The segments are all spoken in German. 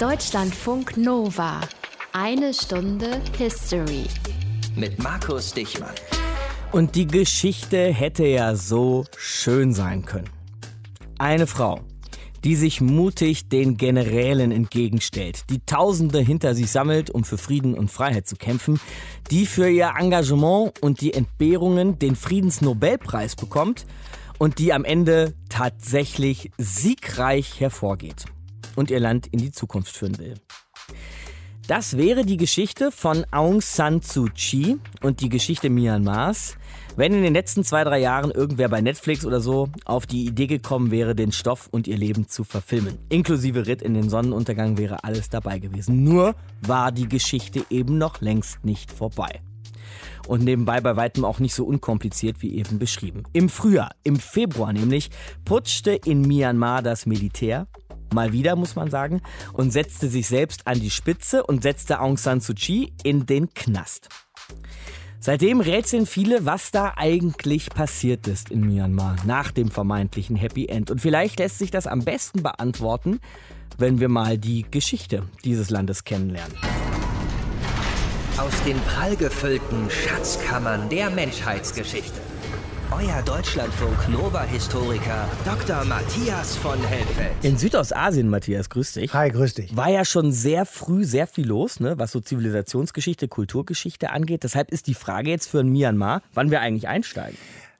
Deutschlandfunk Nova. Eine Stunde History. Mit Markus Dichmann. Und die Geschichte hätte ja so schön sein können. Eine Frau, die sich mutig den Generälen entgegenstellt, die Tausende hinter sich sammelt, um für Frieden und Freiheit zu kämpfen, die für ihr Engagement und die Entbehrungen den Friedensnobelpreis bekommt und die am Ende tatsächlich siegreich hervorgeht und ihr Land in die Zukunft führen will. Das wäre die Geschichte von Aung San Suu Kyi und die Geschichte Myanmars, wenn in den letzten zwei, drei Jahren irgendwer bei Netflix oder so auf die Idee gekommen wäre, den Stoff und ihr Leben zu verfilmen. Inklusive Ritt in den Sonnenuntergang wäre alles dabei gewesen. Nur war die Geschichte eben noch längst nicht vorbei. Und nebenbei bei weitem auch nicht so unkompliziert wie eben beschrieben. Im Frühjahr, im Februar nämlich, putschte in Myanmar das Militär mal wieder muss man sagen, und setzte sich selbst an die Spitze und setzte Aung San Suu Kyi in den Knast. Seitdem rätseln viele, was da eigentlich passiert ist in Myanmar nach dem vermeintlichen Happy End. Und vielleicht lässt sich das am besten beantworten, wenn wir mal die Geschichte dieses Landes kennenlernen. Aus den prallgefüllten Schatzkammern der Menschheitsgeschichte. Euer Deutschlandfunk Nova-Historiker Dr. Matthias von Helfeld. In Südostasien, Matthias, grüß dich. Hi, grüß dich. War ja schon sehr früh sehr viel los, ne, was so Zivilisationsgeschichte, Kulturgeschichte angeht. Deshalb ist die Frage jetzt für Myanmar, wann wir eigentlich einsteigen.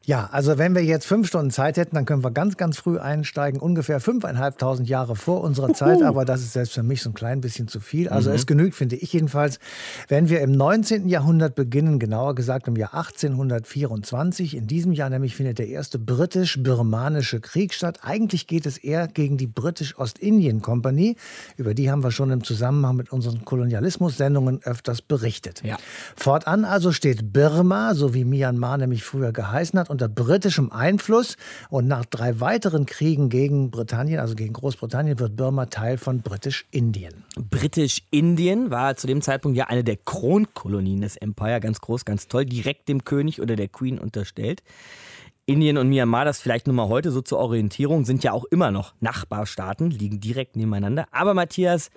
Ja, also wenn wir jetzt fünf Stunden Zeit hätten, dann können wir ganz, ganz früh einsteigen, ungefähr fünfeinhalbtausend Jahre vor unserer Zeit, aber das ist selbst für mich so ein klein bisschen zu viel. Also mhm. es genügt, finde ich jedenfalls, wenn wir im 19. Jahrhundert beginnen, genauer gesagt im Jahr 1824. In diesem Jahr nämlich findet der erste britisch-birmanische Krieg statt. Eigentlich geht es eher gegen die British-Ostindien-Kompanie. Über die haben wir schon im Zusammenhang mit unseren Kolonialismus-Sendungen öfters berichtet. Ja. Fortan also steht Birma, so wie Myanmar nämlich früher geheißen hat, und unter britischem Einfluss und nach drei weiteren Kriegen gegen Britannien, also gegen Großbritannien, wird Burma Teil von Britisch-Indien. Britisch-Indien war zu dem Zeitpunkt ja eine der Kronkolonien des Empire, ganz groß, ganz toll, direkt dem König oder der Queen unterstellt. Indien und Myanmar, das vielleicht nur mal heute so zur Orientierung, sind ja auch immer noch Nachbarstaaten, liegen direkt nebeneinander. Aber Matthias,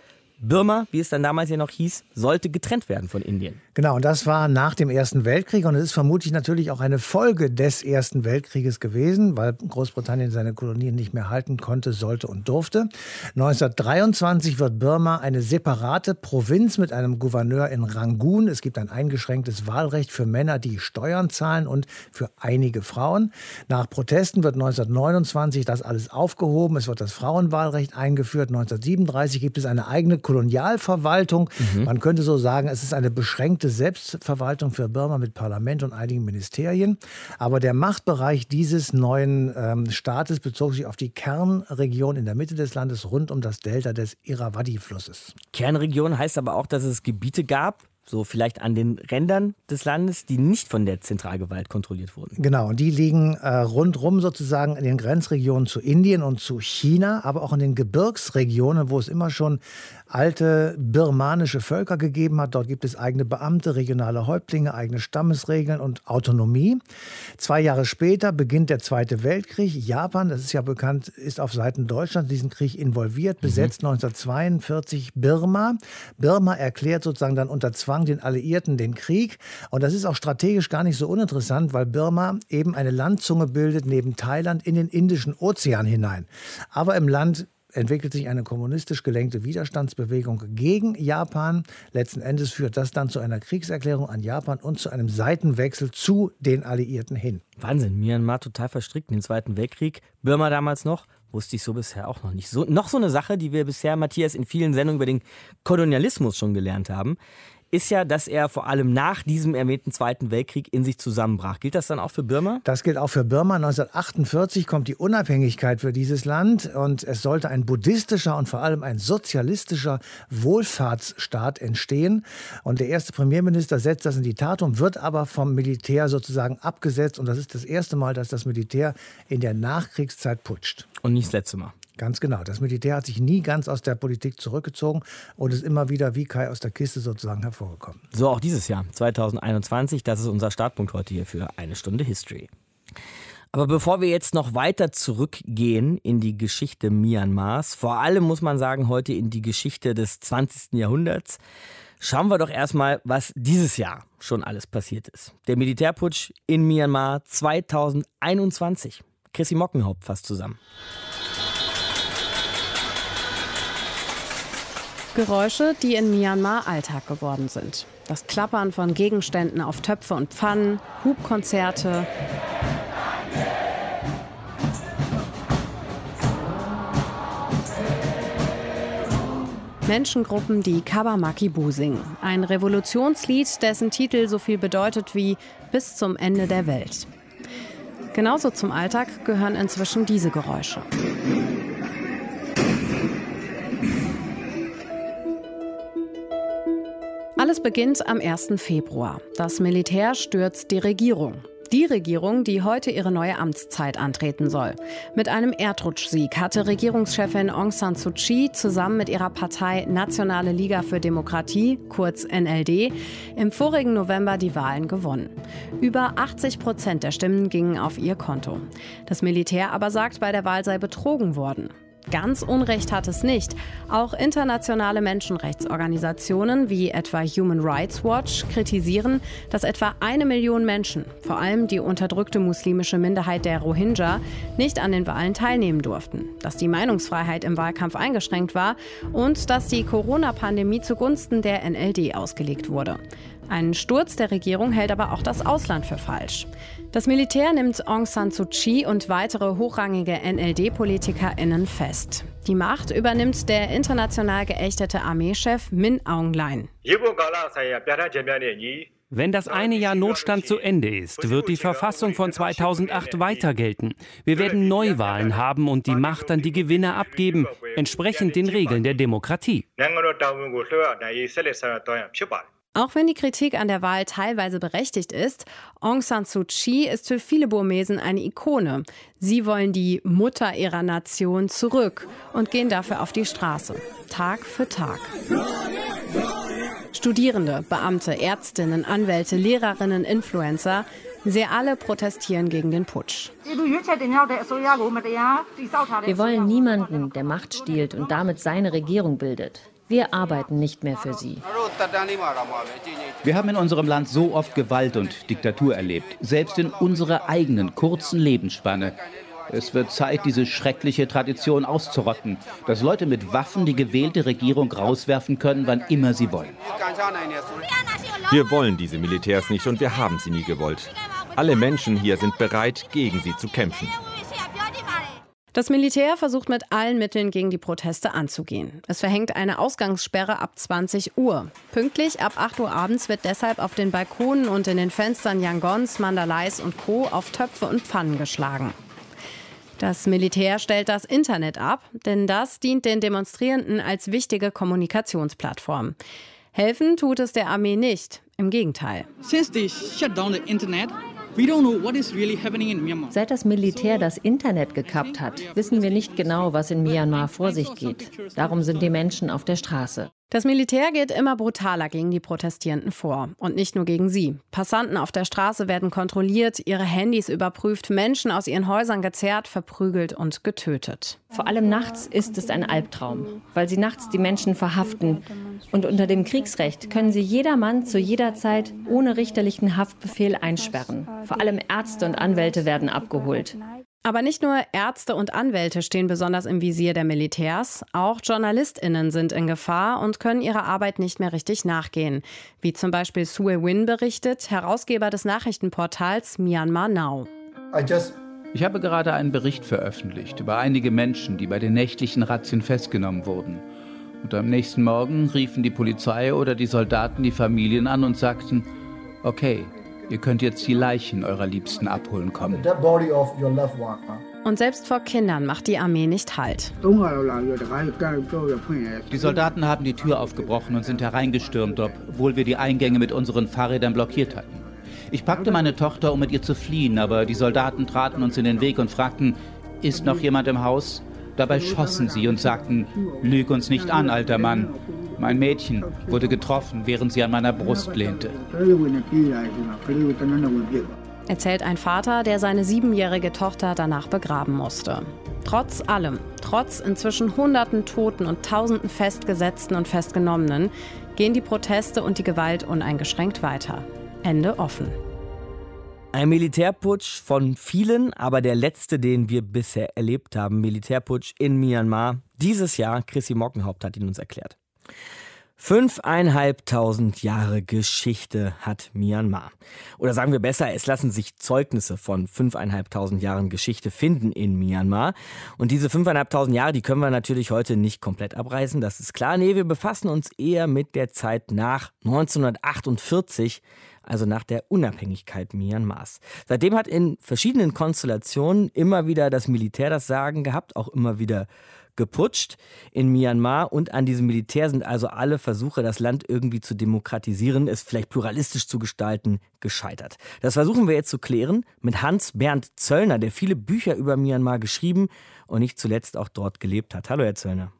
Birma, wie es dann damals ja noch hieß, sollte getrennt werden von Indien. Genau, und das war nach dem Ersten Weltkrieg und es ist vermutlich natürlich auch eine Folge des Ersten Weltkrieges gewesen, weil Großbritannien seine Kolonien nicht mehr halten konnte, sollte und durfte. 1923 wird Birma eine separate Provinz mit einem Gouverneur in Rangoon. Es gibt ein eingeschränktes Wahlrecht für Männer, die Steuern zahlen und für einige Frauen. Nach Protesten wird 1929 das alles aufgehoben. Es wird das Frauenwahlrecht eingeführt. 1937 gibt es eine eigene Kolonialverwaltung. Mhm. Man könnte so sagen, es ist eine beschränkte Selbstverwaltung für Burma mit Parlament und einigen Ministerien. Aber der Machtbereich dieses neuen ähm, Staates bezog sich auf die Kernregion in der Mitte des Landes rund um das Delta des Irrawaddy-Flusses. Kernregion heißt aber auch, dass es Gebiete gab, so vielleicht an den Rändern des Landes, die nicht von der Zentralgewalt kontrolliert wurden. Genau, und die liegen äh, rundrum sozusagen in den Grenzregionen zu Indien und zu China, aber auch in den Gebirgsregionen, wo es immer schon alte birmanische Völker gegeben hat. Dort gibt es eigene Beamte, regionale Häuptlinge, eigene Stammesregeln und Autonomie. Zwei Jahre später beginnt der Zweite Weltkrieg. Japan, das ist ja bekannt, ist auf Seiten Deutschlands diesen Krieg involviert, besetzt mhm. 1942 Birma. Birma erklärt sozusagen dann unter Zwang Zwang den Alliierten den Krieg. Und das ist auch strategisch gar nicht so uninteressant, weil Birma eben eine Landzunge bildet neben Thailand in den Indischen Ozean hinein. Aber im Land entwickelt sich eine kommunistisch gelenkte Widerstandsbewegung gegen Japan. Letzten Endes führt das dann zu einer Kriegserklärung an Japan und zu einem Seitenwechsel zu den Alliierten hin. Wahnsinn, Myanmar total verstrickt in den Zweiten Weltkrieg. Birma damals noch, wusste ich so bisher auch noch nicht. So, noch so eine Sache, die wir bisher, Matthias, in vielen Sendungen über den Kolonialismus schon gelernt haben ist ja, dass er vor allem nach diesem erwähnten Zweiten Weltkrieg in sich zusammenbrach. Gilt das dann auch für Birma? Das gilt auch für Birma. 1948 kommt die Unabhängigkeit für dieses Land und es sollte ein buddhistischer und vor allem ein sozialistischer Wohlfahrtsstaat entstehen. Und der erste Premierminister setzt das in die Tat um, wird aber vom Militär sozusagen abgesetzt. Und das ist das erste Mal, dass das Militär in der Nachkriegszeit putscht. Und nicht das letzte Mal. Ganz genau. Das Militär hat sich nie ganz aus der Politik zurückgezogen und ist immer wieder wie Kai aus der Kiste sozusagen hervorgekommen. So auch dieses Jahr, 2021. Das ist unser Startpunkt heute hier für eine Stunde History. Aber bevor wir jetzt noch weiter zurückgehen in die Geschichte Myanmars, vor allem muss man sagen, heute in die Geschichte des 20. Jahrhunderts, schauen wir doch erstmal, was dieses Jahr schon alles passiert ist. Der Militärputsch in Myanmar 2021. Chrissy Mockenhaupt fasst zusammen. Geräusche, die in Myanmar Alltag geworden sind. Das Klappern von Gegenständen auf Töpfe und Pfannen, Hubkonzerte, Menschengruppen, die Kabamaki Bu singen. Ein Revolutionslied, dessen Titel so viel bedeutet wie bis zum Ende der Welt. Genauso zum Alltag gehören inzwischen diese Geräusche. Alles beginnt am 1. Februar. Das Militär stürzt die Regierung. Die Regierung, die heute ihre neue Amtszeit antreten soll. Mit einem Erdrutschsieg hatte Regierungschefin Aung San Suu Kyi zusammen mit ihrer Partei Nationale Liga für Demokratie, kurz NLD, im vorigen November die Wahlen gewonnen. Über 80 Prozent der Stimmen gingen auf ihr Konto. Das Militär aber sagt, bei der Wahl sei betrogen worden. Ganz Unrecht hat es nicht. Auch internationale Menschenrechtsorganisationen wie etwa Human Rights Watch kritisieren, dass etwa eine Million Menschen, vor allem die unterdrückte muslimische Minderheit der Rohingya, nicht an den Wahlen teilnehmen durften, dass die Meinungsfreiheit im Wahlkampf eingeschränkt war und dass die Corona-Pandemie zugunsten der NLD ausgelegt wurde. Einen Sturz der Regierung hält aber auch das Ausland für falsch. Das Militär nimmt Aung San Suu Kyi und weitere hochrangige NLD-PolitikerInnen fest. Die Macht übernimmt der international geächtete Armeechef Min Aung Hlaing. Wenn das eine Jahr Notstand zu Ende ist, wird die Verfassung von 2008 weiter gelten. Wir werden Neuwahlen haben und die Macht an die Gewinner abgeben, entsprechend den Regeln der Demokratie. Auch wenn die Kritik an der Wahl teilweise berechtigt ist, Aung San Suu Kyi ist für viele Burmesen eine Ikone. Sie wollen die Mutter ihrer Nation zurück und gehen dafür auf die Straße, Tag für Tag. Studierende, Beamte, Ärztinnen, Anwälte, Lehrerinnen, Influencer, Sie alle protestieren gegen den Putsch. Wir wollen niemanden, der Macht stiehlt und damit seine Regierung bildet. Wir arbeiten nicht mehr für sie. Wir haben in unserem Land so oft Gewalt und Diktatur erlebt, selbst in unserer eigenen kurzen Lebensspanne. Es wird Zeit, diese schreckliche Tradition auszurotten, dass Leute mit Waffen die gewählte Regierung rauswerfen können, wann immer sie wollen. Wir wollen diese Militärs nicht und wir haben sie nie gewollt. Alle Menschen hier sind bereit, gegen sie zu kämpfen. Das Militär versucht mit allen Mitteln gegen die Proteste anzugehen. Es verhängt eine Ausgangssperre ab 20 Uhr. Pünktlich ab 8 Uhr abends wird deshalb auf den Balkonen und in den Fenstern Yangons, Mandalais und Co. auf Töpfe und Pfannen geschlagen. Das Militär stellt das Internet ab, denn das dient den Demonstrierenden als wichtige Kommunikationsplattform. Helfen tut es der Armee nicht, im Gegenteil. Since they shut down the internet, Seit das Militär das Internet gekappt hat, wissen wir nicht genau, was in Myanmar vor sich geht. Darum sind die Menschen auf der Straße. Das Militär geht immer brutaler gegen die Protestierenden vor. Und nicht nur gegen sie. Passanten auf der Straße werden kontrolliert, ihre Handys überprüft, Menschen aus ihren Häusern gezerrt, verprügelt und getötet. Vor allem nachts ist es ein Albtraum, weil sie nachts die Menschen verhaften. Und unter dem Kriegsrecht können sie jedermann zu jeder Zeit ohne richterlichen Haftbefehl einsperren. Vor allem Ärzte und Anwälte werden abgeholt. Aber nicht nur Ärzte und Anwälte stehen besonders im Visier der Militärs, auch Journalistinnen sind in Gefahr und können ihrer Arbeit nicht mehr richtig nachgehen, wie zum Beispiel Sue Win berichtet, Herausgeber des Nachrichtenportals Myanmar Now. Ich habe gerade einen Bericht veröffentlicht über einige Menschen, die bei den nächtlichen Razzien festgenommen wurden. Und am nächsten Morgen riefen die Polizei oder die Soldaten die Familien an und sagten, okay, Ihr könnt jetzt die Leichen eurer Liebsten abholen kommen. Und selbst vor Kindern macht die Armee nicht Halt. Die Soldaten haben die Tür aufgebrochen und sind hereingestürmt, obwohl wir die Eingänge mit unseren Fahrrädern blockiert hatten. Ich packte meine Tochter, um mit ihr zu fliehen, aber die Soldaten traten uns in den Weg und fragten, ist noch jemand im Haus? Dabei schossen sie und sagten, lüg uns nicht an, alter Mann. Mein Mädchen wurde getroffen, während sie an meiner Brust lehnte. erzählt ein Vater, der seine siebenjährige Tochter danach begraben musste. Trotz allem, trotz inzwischen Hunderten Toten und Tausenden Festgesetzten und Festgenommenen, gehen die Proteste und die Gewalt uneingeschränkt weiter. Ende offen. Ein Militärputsch von vielen, aber der letzte, den wir bisher erlebt haben. Militärputsch in Myanmar. Dieses Jahr, Chrissy Mockenhaupt hat ihn uns erklärt. Fünfeinhalbtausend Jahre Geschichte hat Myanmar. Oder sagen wir besser, es lassen sich Zeugnisse von fünfeinhalbtausend Jahren Geschichte finden in Myanmar. Und diese fünfeinhalbtausend Jahre, die können wir natürlich heute nicht komplett abreißen, das ist klar. Nee, wir befassen uns eher mit der Zeit nach 1948, also nach der Unabhängigkeit Myanmars. Seitdem hat in verschiedenen Konstellationen immer wieder das Militär das Sagen gehabt, auch immer wieder geputscht in Myanmar und an diesem Militär sind also alle Versuche, das Land irgendwie zu demokratisieren, es vielleicht pluralistisch zu gestalten, gescheitert. Das versuchen wir jetzt zu klären mit Hans Bernd Zöllner, der viele Bücher über Myanmar geschrieben und nicht zuletzt auch dort gelebt hat. Hallo, Herr Zöllner.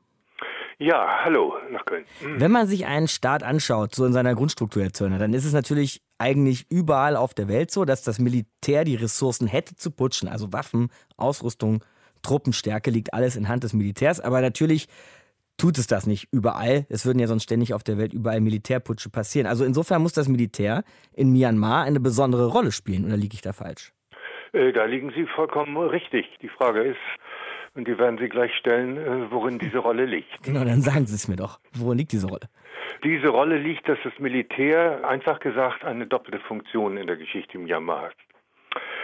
Ja, hallo nach Köln. Mhm. Wenn man sich einen Staat anschaut, so in seiner Grundstruktur, Herr Zöllner, dann ist es natürlich eigentlich überall auf der Welt so, dass das Militär die Ressourcen hätte zu putschen, also Waffen, Ausrüstung, Truppenstärke liegt alles in Hand des Militärs. Aber natürlich tut es das nicht überall. Es würden ja sonst ständig auf der Welt überall Militärputsche passieren. Also insofern muss das Militär in Myanmar eine besondere Rolle spielen. Oder liege ich da falsch? Äh, da liegen Sie vollkommen richtig. Die Frage ist, und die werden Sie gleich stellen, äh, worin diese Rolle liegt. Genau, dann sagen Sie es mir doch. Worin liegt diese Rolle? Diese Rolle liegt, dass das Militär einfach gesagt eine doppelte Funktion in der Geschichte Myanmar hat.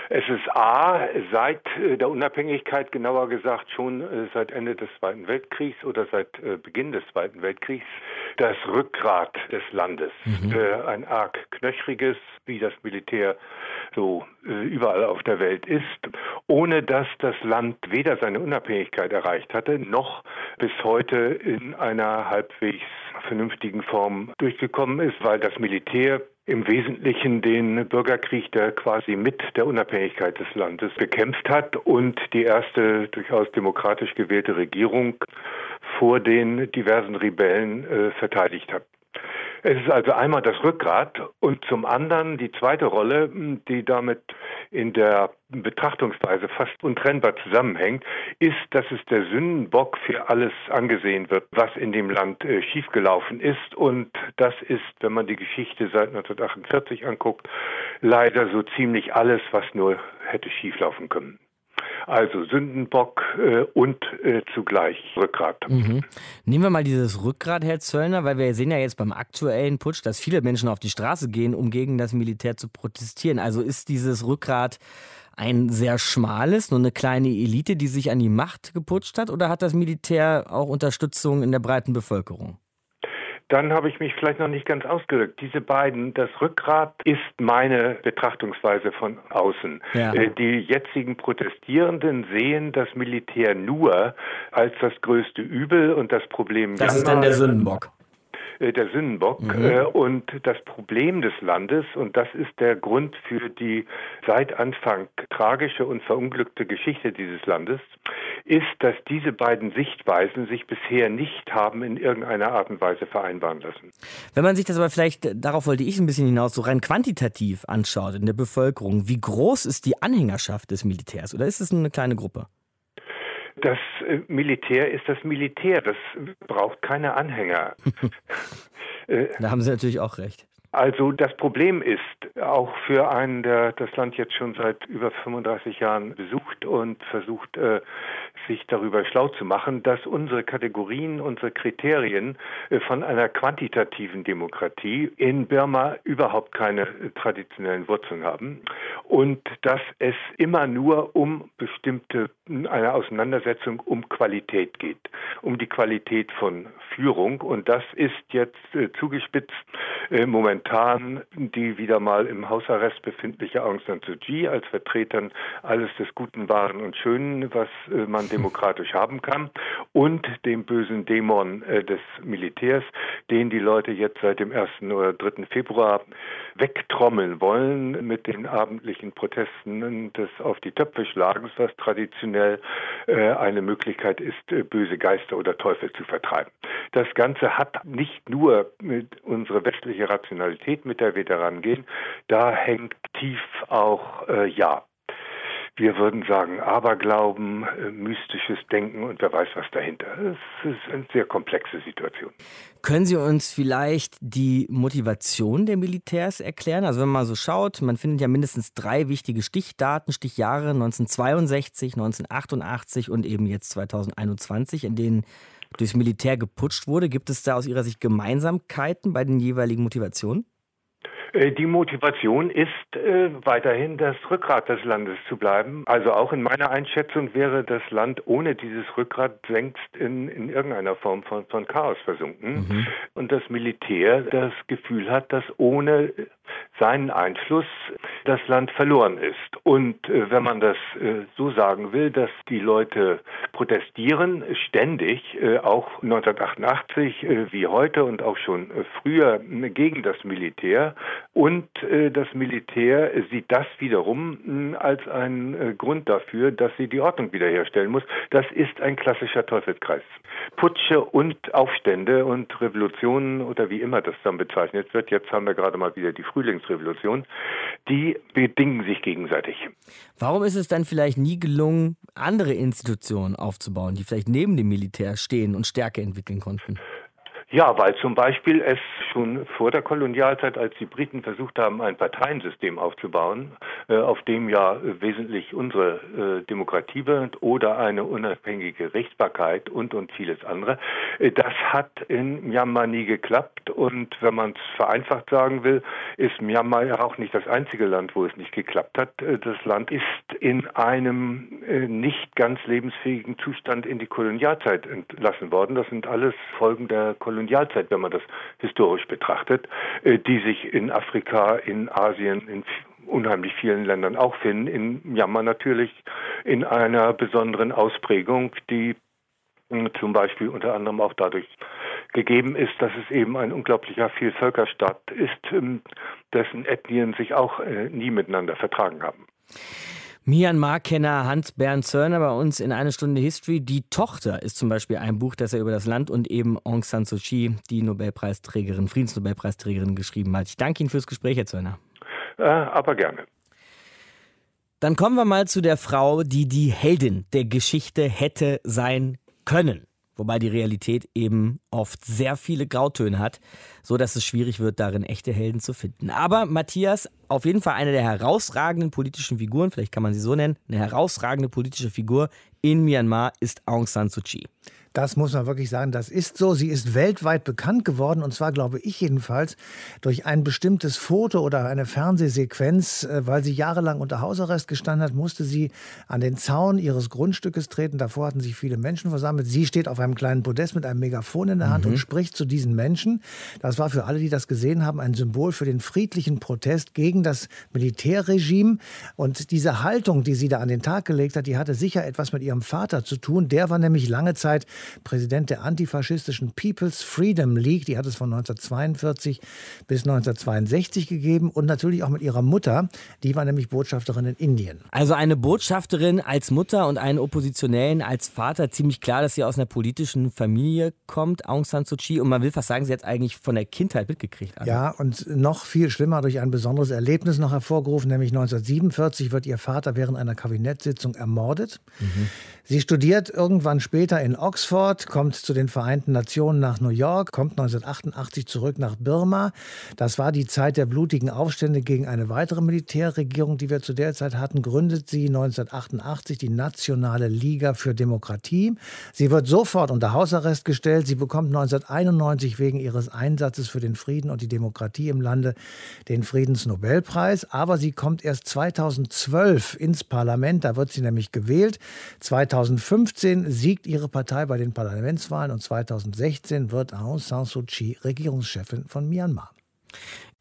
Es ist A, seit äh, der Unabhängigkeit, genauer gesagt schon äh, seit Ende des Zweiten Weltkriegs oder seit äh, Beginn des Zweiten Weltkriegs, das Rückgrat des Landes. Mhm. Ein arg knöchriges, wie das Militär so überall auf der Welt ist, ohne dass das Land weder seine Unabhängigkeit erreicht hatte, noch bis heute in einer halbwegs vernünftigen Form durchgekommen ist, weil das Militär im Wesentlichen den Bürgerkrieg, der quasi mit der Unabhängigkeit des Landes bekämpft hat und die erste durchaus demokratisch gewählte Regierung vor den diversen Rebellen äh, verteidigt hat. Es ist also einmal das Rückgrat und zum anderen die zweite Rolle, die damit in der Betrachtungsweise fast untrennbar zusammenhängt, ist, dass es der Sündenbock für alles angesehen wird, was in dem Land äh, schiefgelaufen ist. Und das ist, wenn man die Geschichte seit 1948 anguckt, leider so ziemlich alles, was nur hätte schieflaufen können. Also Sündenbock äh, und äh, zugleich Rückgrat. Mhm. Nehmen wir mal dieses Rückgrat, Herr Zöllner, weil wir sehen ja jetzt beim aktuellen Putsch, dass viele Menschen auf die Straße gehen, um gegen das Militär zu protestieren. Also ist dieses Rückgrat ein sehr schmales, nur eine kleine Elite, die sich an die Macht geputscht hat, oder hat das Militär auch Unterstützung in der breiten Bevölkerung? Dann habe ich mich vielleicht noch nicht ganz ausgedrückt. Diese beiden, das Rückgrat ist meine Betrachtungsweise von außen. Ja. Äh, die jetzigen Protestierenden sehen das Militär nur als das größte Übel und das Problem. Das ist dann der Sündenbock. Äh, der Sündenbock. Mhm. Äh, und das Problem des Landes, und das ist der Grund für die seit Anfang tragische und verunglückte Geschichte dieses Landes, ist, dass diese beiden Sichtweisen sich bisher nicht haben in irgendeiner Art und Weise vereinbaren lassen. Wenn man sich das aber vielleicht, darauf wollte ich ein bisschen hinaus, so rein quantitativ anschaut in der Bevölkerung, wie groß ist die Anhängerschaft des Militärs oder ist es eine kleine Gruppe? Das äh, Militär ist das Militär, das braucht keine Anhänger. Äh, da haben Sie natürlich auch recht. Also das Problem ist auch für einen, der das Land jetzt schon seit über 35 Jahren besucht und versucht, äh, sich darüber schlau zu machen, dass unsere Kategorien, unsere Kriterien von einer quantitativen Demokratie in Burma überhaupt keine traditionellen Wurzeln haben und dass es immer nur um bestimmte, eine Auseinandersetzung um Qualität geht, um die Qualität von Führung und das ist jetzt äh, zugespitzt äh, momentan die wieder mal im Hausarrest befindliche Aung San Suu Kyi als Vertretern alles des Guten, Wahren und Schönen, was äh, man demokratisch haben kann, und dem bösen Dämon äh, des Militärs, den die Leute jetzt seit dem 1. oder 3. Februar wegtrommeln wollen mit den abendlichen Protesten des Auf die Töpfe schlagens, was traditionell äh, eine Möglichkeit ist, äh, böse Geister oder Teufel zu vertreiben. Das Ganze hat nicht nur unsere westliche Rationalität, mit der wir daran gehen, da hängt tief auch äh, ja wir würden sagen Aberglauben, äh, mystisches Denken und wer weiß was dahinter. Es ist eine sehr komplexe Situation. Können Sie uns vielleicht die Motivation der Militärs erklären? Also wenn man so schaut, man findet ja mindestens drei wichtige Stichdaten, Stichjahre 1962, 1988 und eben jetzt 2021, in denen durchs Militär geputscht wurde. Gibt es da aus Ihrer Sicht Gemeinsamkeiten bei den jeweiligen Motivationen? Äh, die Motivation ist äh, weiterhin das Rückgrat des Landes zu bleiben. Also auch in meiner Einschätzung wäre das Land ohne dieses Rückgrat längst in, in irgendeiner Form von, von Chaos versunken. Mhm. Und das Militär das Gefühl hat, dass ohne seinen Einfluss das Land verloren ist. Und äh, wenn man das äh, so sagen will, dass die Leute protestieren ständig, äh, auch 1988 äh, wie heute und auch schon früher gegen das Militär. Und das Militär sieht das wiederum als einen Grund dafür, dass sie die Ordnung wiederherstellen muss. Das ist ein klassischer Teufelskreis. Putsche und Aufstände und Revolutionen oder wie immer das dann bezeichnet wird. Jetzt haben wir gerade mal wieder die Frühlingsrevolution. Die bedingen sich gegenseitig. Warum ist es dann vielleicht nie gelungen, andere Institutionen aufzubauen, die vielleicht neben dem Militär stehen und Stärke entwickeln konnten? Ja, weil zum Beispiel es schon vor der Kolonialzeit, als die Briten versucht haben, ein Parteiensystem aufzubauen, äh, auf dem ja äh, wesentlich unsere äh, Demokratie wird oder eine unabhängige Rechtsbarkeit und und vieles andere, das hat in Myanmar nie geklappt. Und wenn man es vereinfacht sagen will, ist Myanmar ja auch nicht das einzige Land, wo es nicht geklappt hat. Das Land ist in einem nicht ganz lebensfähigen Zustand in die Kolonialzeit entlassen worden. Das sind alles Folgen der Kolonialzeit. Kolonialzeit, wenn man das historisch betrachtet, äh, die sich in Afrika, in Asien, in unheimlich vielen Ländern auch finden, in Myanmar natürlich in einer besonderen Ausprägung, die hm, zum Beispiel unter anderem auch dadurch gegeben ist, dass es eben ein unglaublicher Vielvölkerstaat ist, ähm, dessen Ethnien sich auch äh, nie miteinander vertragen haben. Myanmar-Kenner Hans-Bernd Zörner bei uns in eine Stunde History. Die Tochter ist zum Beispiel ein Buch, das er über das Land und eben Aung San Suu Kyi, die Nobelpreisträgerin, Friedensnobelpreisträgerin, geschrieben hat. Ich danke Ihnen fürs Gespräch, Herr Zörner. Äh, aber gerne. Dann kommen wir mal zu der Frau, die die Heldin der Geschichte hätte sein können wobei die Realität eben oft sehr viele Grautöne hat, so dass es schwierig wird, darin echte Helden zu finden. Aber Matthias, auf jeden Fall eine der herausragenden politischen Figuren, vielleicht kann man sie so nennen, eine herausragende politische Figur in Myanmar ist Aung San Suu Kyi. Das muss man wirklich sagen, das ist so. Sie ist weltweit bekannt geworden und zwar, glaube ich jedenfalls, durch ein bestimmtes Foto oder eine Fernsehsequenz. Äh, weil sie jahrelang unter Hausarrest gestanden hat, musste sie an den Zaun ihres Grundstückes treten. Davor hatten sich viele Menschen versammelt. Sie steht auf einem kleinen Podest mit einem Megafon in der Hand mhm. und spricht zu diesen Menschen. Das war für alle, die das gesehen haben, ein Symbol für den friedlichen Protest gegen das Militärregime. Und diese Haltung, die sie da an den Tag gelegt hat, die hatte sicher etwas mit ihrem Vater zu tun. Der war nämlich lange Zeit Präsident der antifaschistischen People's Freedom League. Die hat es von 1942 bis 1962 gegeben und natürlich auch mit ihrer Mutter. Die war nämlich Botschafterin in Indien. Also eine Botschafterin als Mutter und einen Oppositionellen als Vater. Ziemlich klar, dass sie aus einer politischen Familie kommt, Aung San Suu Kyi. Und man will fast sagen, sie hat eigentlich von der Kindheit mitgekriegt. Also. Ja, und noch viel schlimmer durch ein besonderes Erlebnis noch hervorgerufen, nämlich 1947 wird ihr Vater während einer Kabinettssitzung ermordet. Mhm. Sie studiert irgendwann später in Oxford, kommt zu den Vereinten Nationen nach New York, kommt 1988 zurück nach Birma. Das war die Zeit der blutigen Aufstände gegen eine weitere Militärregierung, die wir zu der Zeit hatten. Gründet sie 1988 die Nationale Liga für Demokratie. Sie wird sofort unter Hausarrest gestellt. Sie bekommt 1991 wegen ihres Einsatzes für den Frieden und die Demokratie im Lande den Friedensnobelpreis. Aber sie kommt erst 2012 ins Parlament. Da wird sie nämlich gewählt. 2000 2015 siegt ihre Partei bei den Parlamentswahlen und 2016 wird Aung San Suu Kyi Regierungschefin von Myanmar.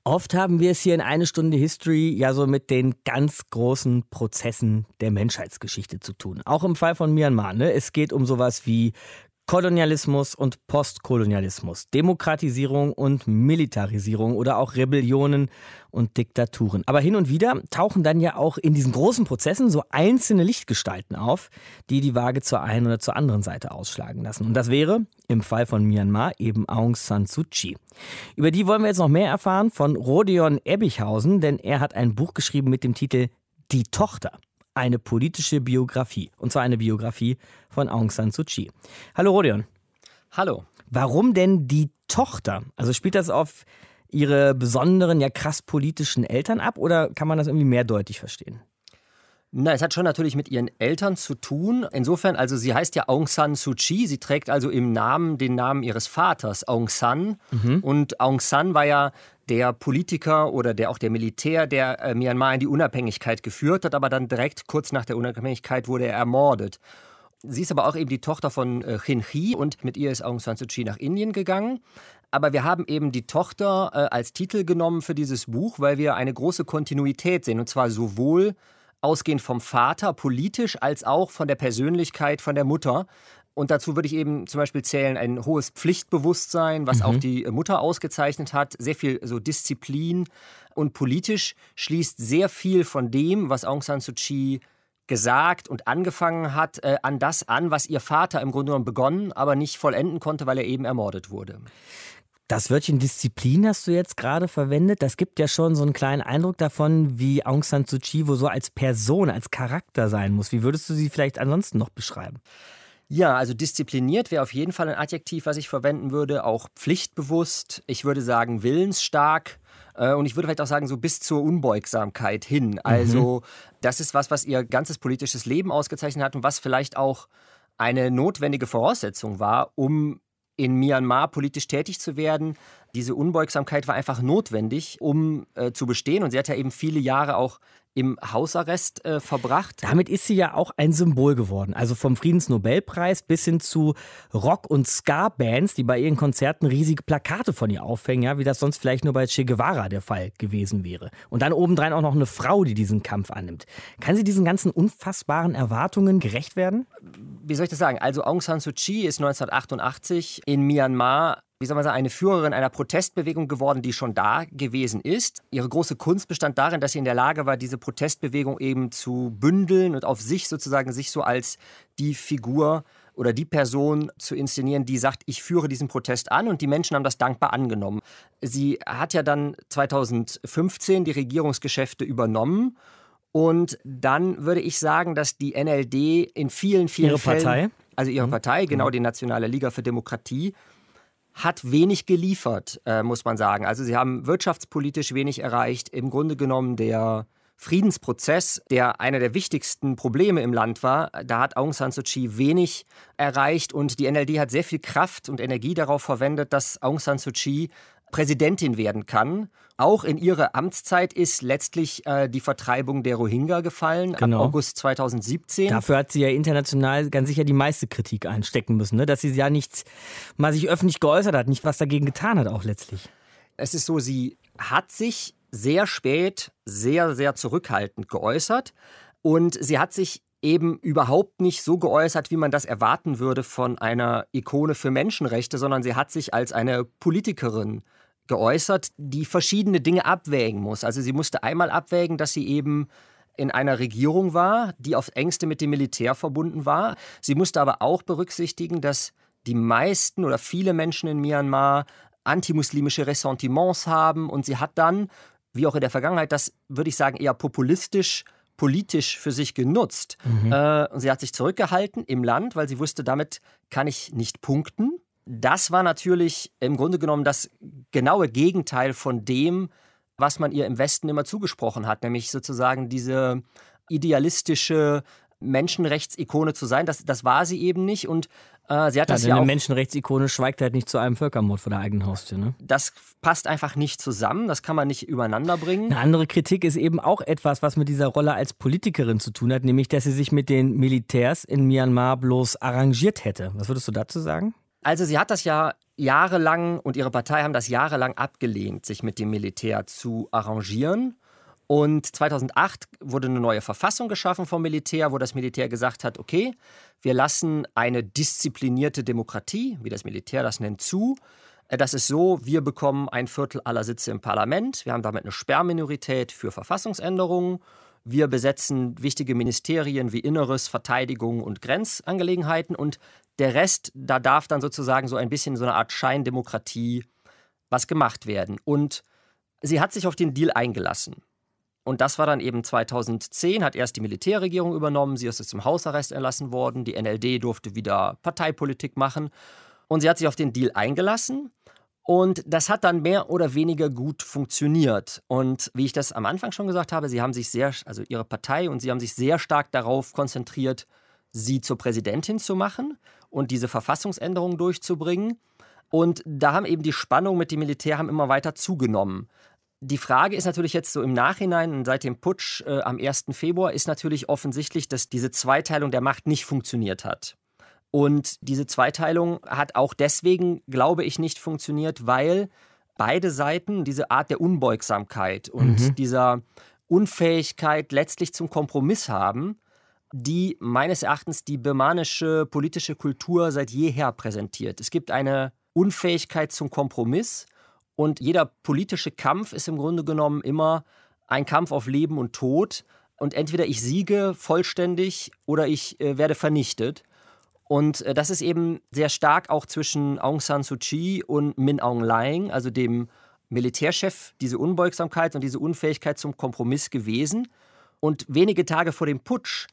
Oft haben wir es hier in eine Stunde History ja so mit den ganz großen Prozessen der Menschheitsgeschichte zu tun. Auch im Fall von Myanmar. Ne? Es geht um sowas wie Kolonialismus und Postkolonialismus, Demokratisierung und Militarisierung oder auch Rebellionen und Diktaturen. Aber hin und wieder tauchen dann ja auch in diesen großen Prozessen so einzelne Lichtgestalten auf, die die Waage zur einen oder zur anderen Seite ausschlagen lassen. Und das wäre im Fall von Myanmar eben Aung San Suu Kyi. Über die wollen wir jetzt noch mehr erfahren von Rodion Ebbichhausen, denn er hat ein Buch geschrieben mit dem Titel Die Tochter eine politische Biografie. Und zwar eine Biografie von Aung San Suu Kyi. Hallo Rodion. Hallo. Warum denn die Tochter? Also spielt das auf ihre besonderen, ja krass politischen Eltern ab oder kann man das irgendwie mehrdeutig verstehen? Na, es hat schon natürlich mit ihren Eltern zu tun. Insofern, also sie heißt ja Aung San Suu Kyi. Sie trägt also im Namen den Namen ihres Vaters, Aung San. Mhm. Und Aung San war ja der Politiker oder der auch der Militär, der äh, Myanmar in die Unabhängigkeit geführt hat, aber dann direkt kurz nach der Unabhängigkeit wurde er ermordet. Sie ist aber auch eben die Tochter von äh, Hin Chi und mit ihr ist Aung San Suu Kyi nach Indien gegangen. Aber wir haben eben die Tochter äh, als Titel genommen für dieses Buch, weil wir eine große Kontinuität sehen. Und zwar sowohl ausgehend vom Vater politisch als auch von der Persönlichkeit von der Mutter. Und dazu würde ich eben zum Beispiel zählen ein hohes Pflichtbewusstsein, was mhm. auch die Mutter ausgezeichnet hat, sehr viel so Disziplin und politisch schließt sehr viel von dem, was Aung San Suu Kyi gesagt und angefangen hat, äh, an das an, was ihr Vater im Grunde genommen begonnen, aber nicht vollenden konnte, weil er eben ermordet wurde. Das Wörtchen Disziplin hast du jetzt gerade verwendet. Das gibt ja schon so einen kleinen Eindruck davon, wie Aung San Suu Kyi wo so als Person, als Charakter sein muss. Wie würdest du sie vielleicht ansonsten noch beschreiben? Ja, also diszipliniert wäre auf jeden Fall ein Adjektiv, was ich verwenden würde. Auch pflichtbewusst. Ich würde sagen willensstark. Äh, und ich würde vielleicht auch sagen, so bis zur Unbeugsamkeit hin. Also, mhm. das ist was, was ihr ganzes politisches Leben ausgezeichnet hat und was vielleicht auch eine notwendige Voraussetzung war, um in Myanmar politisch tätig zu werden. Diese Unbeugsamkeit war einfach notwendig, um äh, zu bestehen. Und sie hat ja eben viele Jahre auch im Hausarrest äh, verbracht. Damit ist sie ja auch ein Symbol geworden. Also vom Friedensnobelpreis bis hin zu Rock- und Ska-Bands, die bei ihren Konzerten riesige Plakate von ihr aufhängen, ja, wie das sonst vielleicht nur bei Che Guevara der Fall gewesen wäre. Und dann obendrein auch noch eine Frau, die diesen Kampf annimmt. Kann sie diesen ganzen unfassbaren Erwartungen gerecht werden? Wie soll ich das sagen? Also Aung San Suu Kyi ist 1988 in Myanmar wie soll man sagen, eine Führerin einer Protestbewegung geworden, die schon da gewesen ist. Ihre große Kunst bestand darin, dass sie in der Lage war, diese Protestbewegung eben zu bündeln und auf sich sozusagen sich so als die Figur oder die Person zu inszenieren, die sagt, ich führe diesen Protest an und die Menschen haben das dankbar angenommen. Sie hat ja dann 2015 die Regierungsgeschäfte übernommen und dann würde ich sagen, dass die NLD in vielen, vielen ihre Fällen, Partei? also ihre mhm. Partei, genau die Nationale Liga für Demokratie, hat wenig geliefert, äh, muss man sagen. Also sie haben wirtschaftspolitisch wenig erreicht. Im Grunde genommen der Friedensprozess, der einer der wichtigsten Probleme im Land war, da hat Aung San Suu Kyi wenig erreicht und die NLD hat sehr viel Kraft und Energie darauf verwendet, dass Aung San Suu Kyi Präsidentin werden kann. Auch in ihre Amtszeit ist letztlich äh, die Vertreibung der Rohingya gefallen, genau. ab August 2017. Dafür hat sie ja international ganz sicher die meiste Kritik einstecken müssen, ne? dass sie ja nicht mal sich öffentlich geäußert hat, nicht was dagegen getan hat auch letztlich. Es ist so, sie hat sich sehr spät, sehr, sehr zurückhaltend geäußert und sie hat sich eben überhaupt nicht so geäußert, wie man das erwarten würde von einer Ikone für Menschenrechte, sondern sie hat sich als eine Politikerin geäußert, die verschiedene Dinge abwägen muss. Also sie musste einmal abwägen, dass sie eben in einer Regierung war, die auf engste mit dem Militär verbunden war. Sie musste aber auch berücksichtigen, dass die meisten oder viele Menschen in Myanmar antimuslimische Ressentiments haben und sie hat dann, wie auch in der Vergangenheit, das würde ich sagen eher populistisch politisch für sich genutzt. Mhm. Äh, und sie hat sich zurückgehalten im Land, weil sie wusste, damit kann ich nicht punkten das war natürlich im Grunde genommen das genaue Gegenteil von dem, was man ihr im Westen immer zugesprochen hat, nämlich sozusagen diese idealistische Menschenrechtsikone zu sein. Das, das war sie eben nicht und äh, sie hat ja, das ja eine auch. Menschenrechtsikone schweigt halt nicht zu einem Völkermord vor der eigenen Haustür. Ne? Das passt einfach nicht zusammen. Das kann man nicht übereinander bringen. Eine andere Kritik ist eben auch etwas, was mit dieser Rolle als Politikerin zu tun hat, nämlich, dass sie sich mit den Militärs in Myanmar bloß arrangiert hätte. Was würdest du dazu sagen? Also sie hat das ja jahrelang und ihre Partei haben das jahrelang abgelehnt, sich mit dem Militär zu arrangieren. Und 2008 wurde eine neue Verfassung geschaffen vom Militär, wo das Militär gesagt hat, okay, wir lassen eine disziplinierte Demokratie, wie das Militär das nennt, zu. Äh, das ist so, wir bekommen ein Viertel aller Sitze im Parlament, wir haben damit eine Sperrminorität für Verfassungsänderungen, wir besetzen wichtige Ministerien wie Inneres, Verteidigung und Grenzangelegenheiten und der Rest, da darf dann sozusagen so ein bisschen so eine Art Scheindemokratie was gemacht werden. Und sie hat sich auf den Deal eingelassen. Und das war dann eben 2010, hat erst die Militärregierung übernommen, sie ist zum Hausarrest erlassen worden, die NLD durfte wieder Parteipolitik machen und sie hat sich auf den Deal eingelassen und das hat dann mehr oder weniger gut funktioniert. Und wie ich das am Anfang schon gesagt habe, sie haben sich sehr, also ihre Partei und sie haben sich sehr stark darauf konzentriert, sie zur Präsidentin zu machen und diese Verfassungsänderung durchzubringen. Und da haben eben die Spannungen mit dem Militär haben immer weiter zugenommen. Die Frage ist natürlich jetzt so im Nachhinein, seit dem Putsch äh, am 1. Februar, ist natürlich offensichtlich, dass diese Zweiteilung der Macht nicht funktioniert hat. Und diese Zweiteilung hat auch deswegen, glaube ich, nicht funktioniert, weil beide Seiten diese Art der Unbeugsamkeit und mhm. dieser Unfähigkeit letztlich zum Kompromiss haben, die meines Erachtens die birmanische politische Kultur seit jeher präsentiert. Es gibt eine Unfähigkeit zum Kompromiss und jeder politische Kampf ist im Grunde genommen immer ein Kampf auf Leben und Tod. Und entweder ich siege vollständig oder ich äh, werde vernichtet. Und äh, das ist eben sehr stark auch zwischen Aung San Suu Kyi und Min Aung Hlaing, also dem Militärchef, diese Unbeugsamkeit und diese Unfähigkeit zum Kompromiss gewesen. Und wenige Tage vor dem Putsch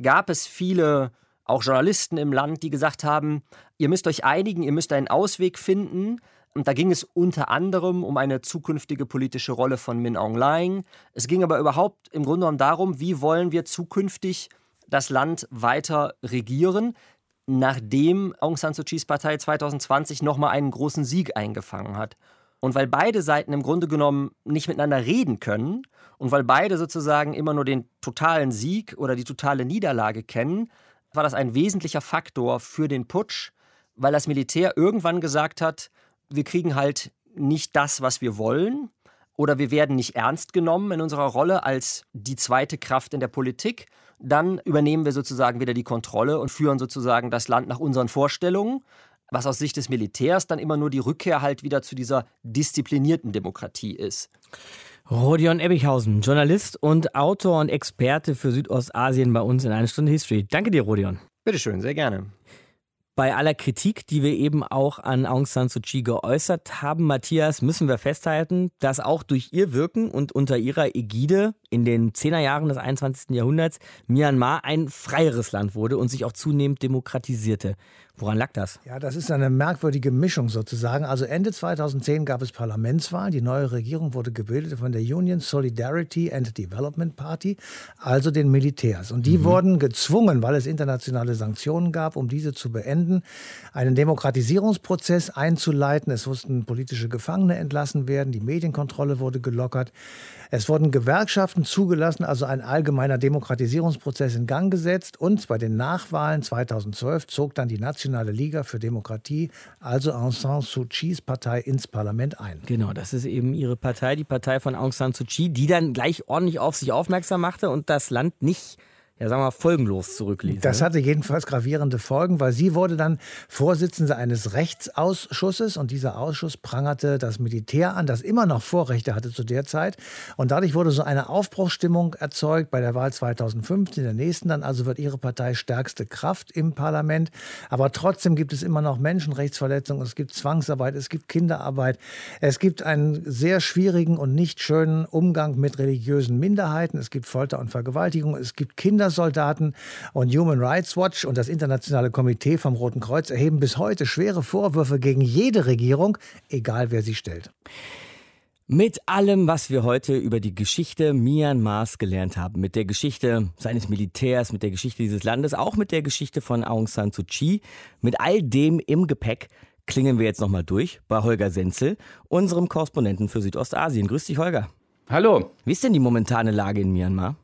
gab es viele auch Journalisten im Land, die gesagt haben, ihr müsst euch einigen, ihr müsst einen Ausweg finden. Und da ging es unter anderem um eine zukünftige politische Rolle von Min Aung Hlaing. Es ging aber überhaupt im Grunde genommen darum, wie wollen wir zukünftig das Land weiter regieren, nachdem Aung San Suu Kyis Partei 2020 nochmal einen großen Sieg eingefangen hat. Und weil beide Seiten im Grunde genommen nicht miteinander reden können und weil beide sozusagen immer nur den totalen Sieg oder die totale Niederlage kennen, war das ein wesentlicher Faktor für den Putsch, weil das Militär irgendwann gesagt hat, wir kriegen halt nicht das, was wir wollen, oder wir werden nicht ernst genommen in unserer Rolle als die zweite Kraft in der Politik, dann übernehmen wir sozusagen wieder die Kontrolle und führen sozusagen das Land nach unseren Vorstellungen, was aus Sicht des Militärs dann immer nur die Rückkehr halt wieder zu dieser disziplinierten Demokratie ist. Rodion Ebbichhausen, Journalist und Autor und Experte für Südostasien bei uns in einer Stunde History. Danke dir, Rodion. Bitteschön, sehr gerne. Bei aller Kritik, die wir eben auch an Aung San Suu Kyi geäußert haben, Matthias, müssen wir festhalten, dass auch durch ihr Wirken und unter ihrer Ägide in den Zehnerjahren des 21. Jahrhunderts Myanmar ein freieres Land wurde und sich auch zunehmend demokratisierte. Woran lag das? Ja, das ist eine merkwürdige Mischung sozusagen. Also Ende 2010 gab es Parlamentswahlen. Die neue Regierung wurde gebildet von der Union Solidarity and Development Party, also den Militärs. Und die mhm. wurden gezwungen, weil es internationale Sanktionen gab, um diese zu beenden, einen Demokratisierungsprozess einzuleiten. Es mussten politische Gefangene entlassen werden. Die Medienkontrolle wurde gelockert. Es wurden Gewerkschaften zugelassen, also ein allgemeiner Demokratisierungsprozess in Gang gesetzt. Und bei den Nachwahlen 2012 zog dann die Nationale Liga für Demokratie, also Aung San Suu Kyis Partei, ins Parlament ein. Genau, das ist eben ihre Partei, die Partei von Aung San Suu Kyi, die dann gleich ordentlich auf sich aufmerksam machte und das Land nicht ja, sagen wir mal, folgenlos zurückließ. Das ne? hatte jedenfalls gravierende Folgen, weil sie wurde dann Vorsitzende eines Rechtsausschusses und dieser Ausschuss prangerte das Militär an, das immer noch Vorrechte hatte zu der Zeit. Und dadurch wurde so eine Aufbruchsstimmung erzeugt bei der Wahl 2015, der nächsten dann. Also wird ihre Partei stärkste Kraft im Parlament. Aber trotzdem gibt es immer noch Menschenrechtsverletzungen, es gibt Zwangsarbeit, es gibt Kinderarbeit, es gibt einen sehr schwierigen und nicht schönen Umgang mit religiösen Minderheiten, es gibt Folter und Vergewaltigung, es gibt Kinder Soldaten und Human Rights Watch und das Internationale Komitee vom Roten Kreuz erheben bis heute schwere Vorwürfe gegen jede Regierung, egal wer sie stellt. Mit allem, was wir heute über die Geschichte Myanmars gelernt haben, mit der Geschichte seines Militärs, mit der Geschichte dieses Landes, auch mit der Geschichte von Aung San Suu Kyi, mit all dem im Gepäck, klingen wir jetzt nochmal durch bei Holger Senzel, unserem Korrespondenten für Südostasien. Grüß dich, Holger. Hallo. Wie ist denn die momentane Lage in Myanmar?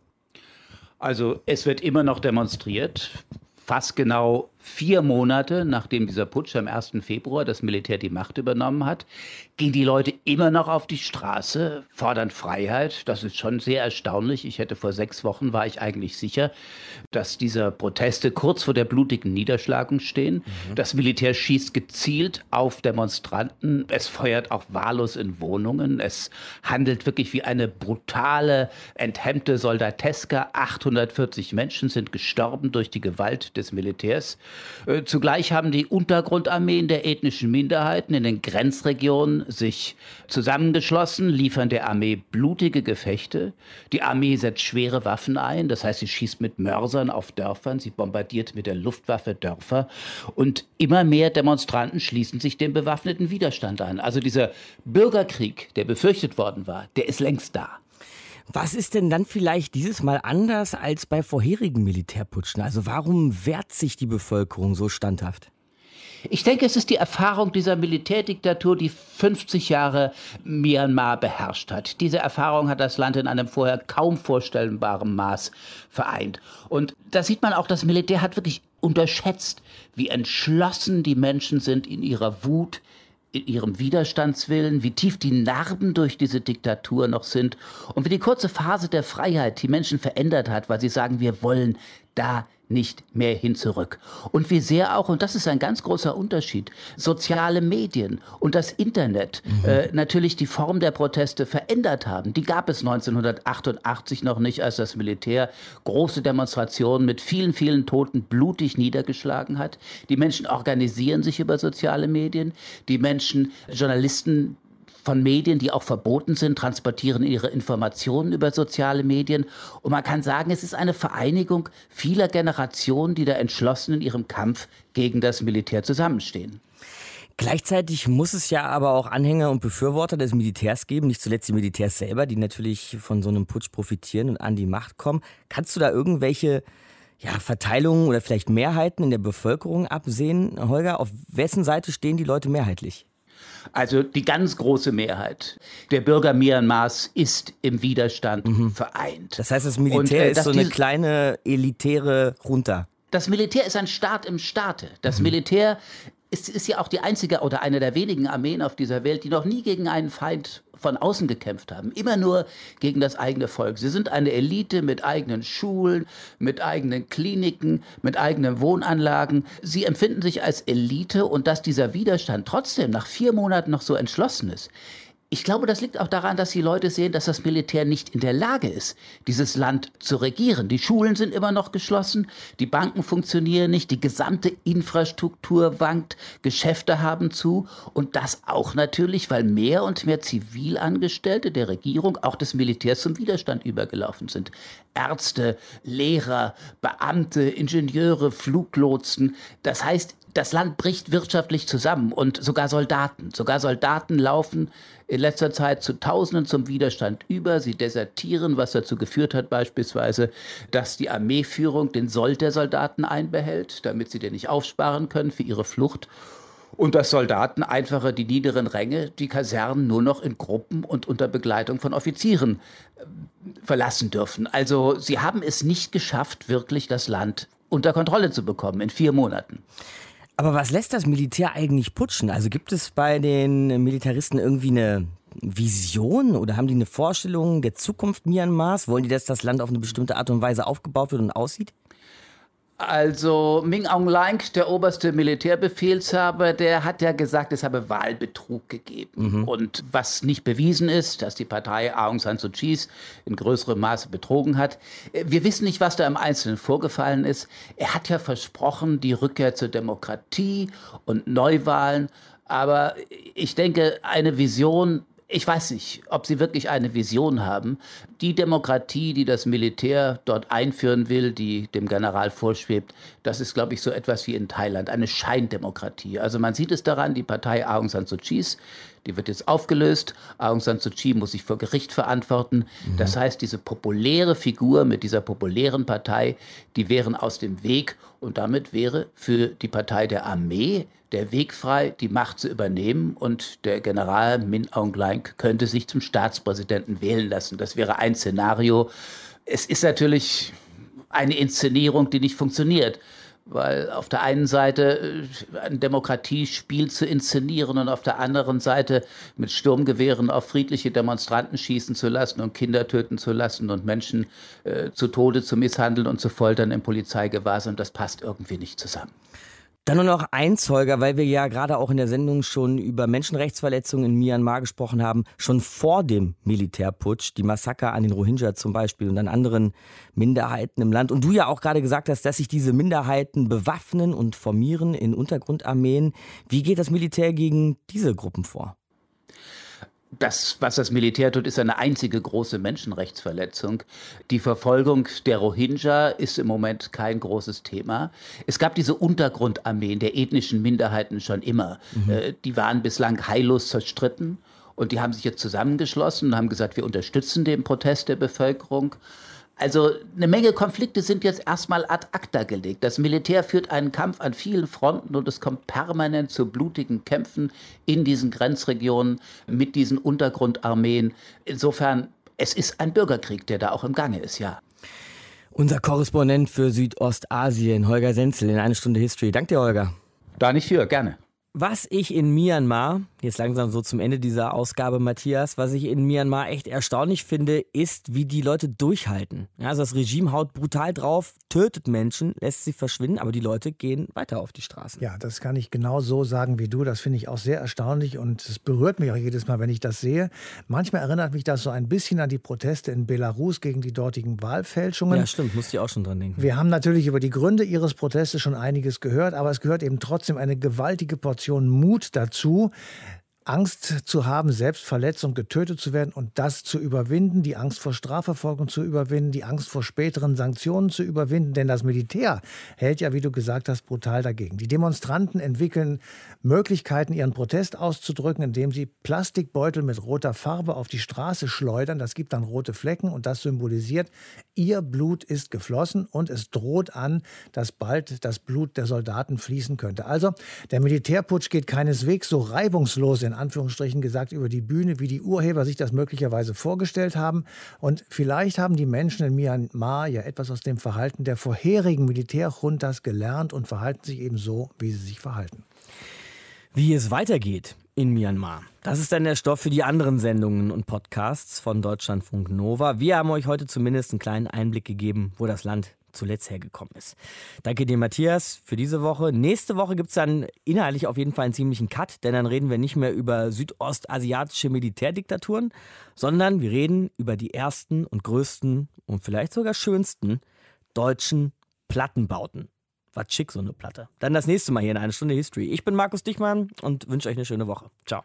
Also es wird immer noch demonstriert. Fast genau Vier Monate nachdem dieser Putsch am 1. Februar das Militär die Macht übernommen hat, gehen die Leute immer noch auf die Straße, fordern Freiheit. Das ist schon sehr erstaunlich. Ich hätte vor sechs Wochen, war ich eigentlich sicher, dass diese Proteste kurz vor der blutigen Niederschlagung stehen. Mhm. Das Militär schießt gezielt auf Demonstranten. Es feuert auch wahllos in Wohnungen. Es handelt wirklich wie eine brutale, enthemmte Soldateska. 840 Menschen sind gestorben durch die Gewalt des Militärs. Äh, zugleich haben die Untergrundarmeen der ethnischen Minderheiten in den Grenzregionen sich zusammengeschlossen, liefern der Armee blutige Gefechte. Die Armee setzt schwere Waffen ein, das heißt, sie schießt mit Mörsern auf Dörfern, sie bombardiert mit der Luftwaffe Dörfer und immer mehr Demonstranten schließen sich dem bewaffneten Widerstand an. Also dieser Bürgerkrieg, der befürchtet worden war, der ist längst da. Was ist denn dann vielleicht dieses Mal anders als bei vorherigen Militärputschen? Also warum wehrt sich die Bevölkerung so standhaft? Ich denke, es ist die Erfahrung dieser Militärdiktatur, die 50 Jahre Myanmar beherrscht hat. Diese Erfahrung hat das Land in einem vorher kaum vorstellbaren Maß vereint. Und da sieht man auch, das Militär hat wirklich unterschätzt, wie entschlossen die Menschen sind in ihrer Wut, in ihrem Widerstandswillen, wie tief die Narben durch diese Diktatur noch sind und wie die kurze Phase der Freiheit die Menschen verändert hat, weil sie sagen, wir wollen da nicht mehr hin zurück. Und wie sehr auch, und das ist ein ganz großer Unterschied, soziale Medien und das Internet mhm. äh, natürlich die Form der Proteste verändert haben. Die gab es 1988 noch nicht, als das Militär große Demonstrationen mit vielen, vielen Toten blutig niedergeschlagen hat. Die Menschen organisieren sich über soziale Medien. Die Menschen, Journalisten, von Medien, die auch verboten sind, transportieren ihre Informationen über soziale Medien. Und man kann sagen, es ist eine Vereinigung vieler Generationen, die da entschlossen in ihrem Kampf gegen das Militär zusammenstehen. Gleichzeitig muss es ja aber auch Anhänger und Befürworter des Militärs geben, nicht zuletzt die Militärs selber, die natürlich von so einem Putsch profitieren und an die Macht kommen. Kannst du da irgendwelche ja, Verteilungen oder vielleicht Mehrheiten in der Bevölkerung absehen, Holger? Auf wessen Seite stehen die Leute mehrheitlich? Also die ganz große Mehrheit der Bürger Myanmars ist im Widerstand mhm. vereint. Das heißt, das Militär Und, äh, ist so eine kleine elitäre Junta. Das Militär ist ein Staat im Staate. Das mhm. Militär ist, ist ja auch die einzige oder eine der wenigen Armeen auf dieser Welt, die noch nie gegen einen Feind von außen gekämpft haben, immer nur gegen das eigene Volk. Sie sind eine Elite mit eigenen Schulen, mit eigenen Kliniken, mit eigenen Wohnanlagen. Sie empfinden sich als Elite und dass dieser Widerstand trotzdem nach vier Monaten noch so entschlossen ist, ich glaube, das liegt auch daran, dass die Leute sehen, dass das Militär nicht in der Lage ist, dieses Land zu regieren. Die Schulen sind immer noch geschlossen, die Banken funktionieren nicht, die gesamte Infrastruktur wankt, Geschäfte haben zu und das auch natürlich, weil mehr und mehr Zivilangestellte der Regierung, auch des Militärs zum Widerstand übergelaufen sind. Ärzte, Lehrer, Beamte, Ingenieure, Fluglotsen. Das heißt, das Land bricht wirtschaftlich zusammen und sogar Soldaten, sogar Soldaten laufen in letzter Zeit zu Tausenden zum Widerstand über. Sie desertieren, was dazu geführt hat beispielsweise, dass die Armeeführung den Sold der Soldaten einbehält, damit sie den nicht aufsparen können für ihre Flucht. Und dass Soldaten einfacher die niederen Ränge, die Kasernen nur noch in Gruppen und unter Begleitung von Offizieren äh, verlassen dürfen. Also sie haben es nicht geschafft, wirklich das Land unter Kontrolle zu bekommen in vier Monaten. Aber was lässt das Militär eigentlich putschen? Also gibt es bei den Militaristen irgendwie eine Vision oder haben die eine Vorstellung der Zukunft Myanmars? Wollen die, dass das Land auf eine bestimmte Art und Weise aufgebaut wird und aussieht? Also Ming Aung Hlaing, der oberste Militärbefehlshaber, der hat ja gesagt, es habe Wahlbetrug gegeben. Mhm. Und was nicht bewiesen ist, dass die Partei Aung San Suu Kyi in größerem Maße betrogen hat. Wir wissen nicht, was da im Einzelnen vorgefallen ist. Er hat ja versprochen, die Rückkehr zur Demokratie und Neuwahlen. Aber ich denke, eine Vision ich weiß nicht, ob sie wirklich eine Vision haben. Die Demokratie, die das Militär dort einführen will, die dem General vorschwebt, das ist, glaube ich, so etwas wie in Thailand, eine Scheindemokratie. Also man sieht es daran, die Partei Aung San Suu Kyi, die wird jetzt aufgelöst. Aung San Suu Kyi muss sich vor Gericht verantworten. Mhm. Das heißt, diese populäre Figur mit dieser populären Partei, die wären aus dem Weg und damit wäre für die Partei der Armee der Weg frei, die Macht zu übernehmen und der General Min Aung Hlaing könnte sich zum Staatspräsidenten wählen lassen. Das wäre ein Szenario. Es ist natürlich eine Inszenierung, die nicht funktioniert. Weil auf der einen Seite äh, ein Demokratiespiel zu inszenieren und auf der anderen Seite mit Sturmgewehren auf friedliche Demonstranten schießen zu lassen und Kinder töten zu lassen und Menschen äh, zu Tode zu misshandeln und zu foltern im Polizeigewahrsam, das passt irgendwie nicht zusammen. Dann nur noch eins, Holger, weil wir ja gerade auch in der Sendung schon über Menschenrechtsverletzungen in Myanmar gesprochen haben, schon vor dem Militärputsch, die Massaker an den Rohingya zum Beispiel und an anderen Minderheiten im Land. Und du ja auch gerade gesagt hast, dass sich diese Minderheiten bewaffnen und formieren in Untergrundarmeen. Wie geht das Militär gegen diese Gruppen vor? Das, was das Militär tut, ist eine einzige große Menschenrechtsverletzung. Die Verfolgung der Rohingya ist im Moment kein großes Thema. Es gab diese Untergrundarmeen der ethnischen Minderheiten schon immer. Mhm. Äh, die waren bislang heillos zerstritten und die haben sich jetzt zusammengeschlossen und haben gesagt, wir unterstützen den Protest der Bevölkerung. Also eine Menge Konflikte sind jetzt erstmal ad acta gelegt. Das Militär führt einen Kampf an vielen Fronten und es kommt permanent zu blutigen Kämpfen in diesen Grenzregionen mit diesen Untergrundarmeen. Insofern, es ist ein Bürgerkrieg, der da auch im Gange ist, ja. Unser Korrespondent für Südostasien, Holger Senzel, in eine Stunde History. Danke dir, Holger. Da nicht für, gerne. Was ich in Myanmar, jetzt langsam so zum Ende dieser Ausgabe, Matthias, was ich in Myanmar echt erstaunlich finde, ist, wie die Leute durchhalten. Also das Regime haut brutal drauf, tötet Menschen, lässt sie verschwinden, aber die Leute gehen weiter auf die Straßen. Ja, das kann ich genau so sagen wie du. Das finde ich auch sehr erstaunlich und es berührt mich auch jedes Mal, wenn ich das sehe. Manchmal erinnert mich das so ein bisschen an die Proteste in Belarus gegen die dortigen Wahlfälschungen. Ja, stimmt, musste ich auch schon dran denken. Wir haben natürlich über die Gründe ihres Protestes schon einiges gehört, aber es gehört eben trotzdem eine gewaltige Portion Mut dazu, Angst zu haben, Selbstverletzung, getötet zu werden und das zu überwinden, die Angst vor Strafverfolgung zu überwinden, die Angst vor späteren Sanktionen zu überwinden. Denn das Militär hält ja, wie du gesagt hast, brutal dagegen. Die Demonstranten entwickeln Möglichkeiten, ihren Protest auszudrücken, indem sie Plastikbeutel mit roter Farbe auf die Straße schleudern. Das gibt dann rote Flecken und das symbolisiert, ihr Blut ist geflossen und es droht an, dass bald das Blut der Soldaten fließen könnte. Also der Militärputsch geht keineswegs so reibungslos in Anführungsstrichen gesagt über die Bühne, wie die Urheber sich das möglicherweise vorgestellt haben. Und vielleicht haben die Menschen in Myanmar ja etwas aus dem Verhalten der vorherigen Militärjuntas gelernt und verhalten sich eben so, wie sie sich verhalten. Wie es weitergeht in Myanmar. Das ist dann der Stoff für die anderen Sendungen und Podcasts von Deutschlandfunk Nova. Wir haben euch heute zumindest einen kleinen Einblick gegeben, wo das Land zuletzt hergekommen ist. Danke dir, Matthias, für diese Woche. Nächste Woche gibt es dann inhaltlich auf jeden Fall einen ziemlichen Cut, denn dann reden wir nicht mehr über südostasiatische Militärdiktaturen, sondern wir reden über die ersten und größten und vielleicht sogar schönsten deutschen Plattenbauten. War schick, so eine Platte. Dann das nächste Mal hier in einer Stunde History. Ich bin Markus Dichmann und wünsche euch eine schöne Woche. Ciao.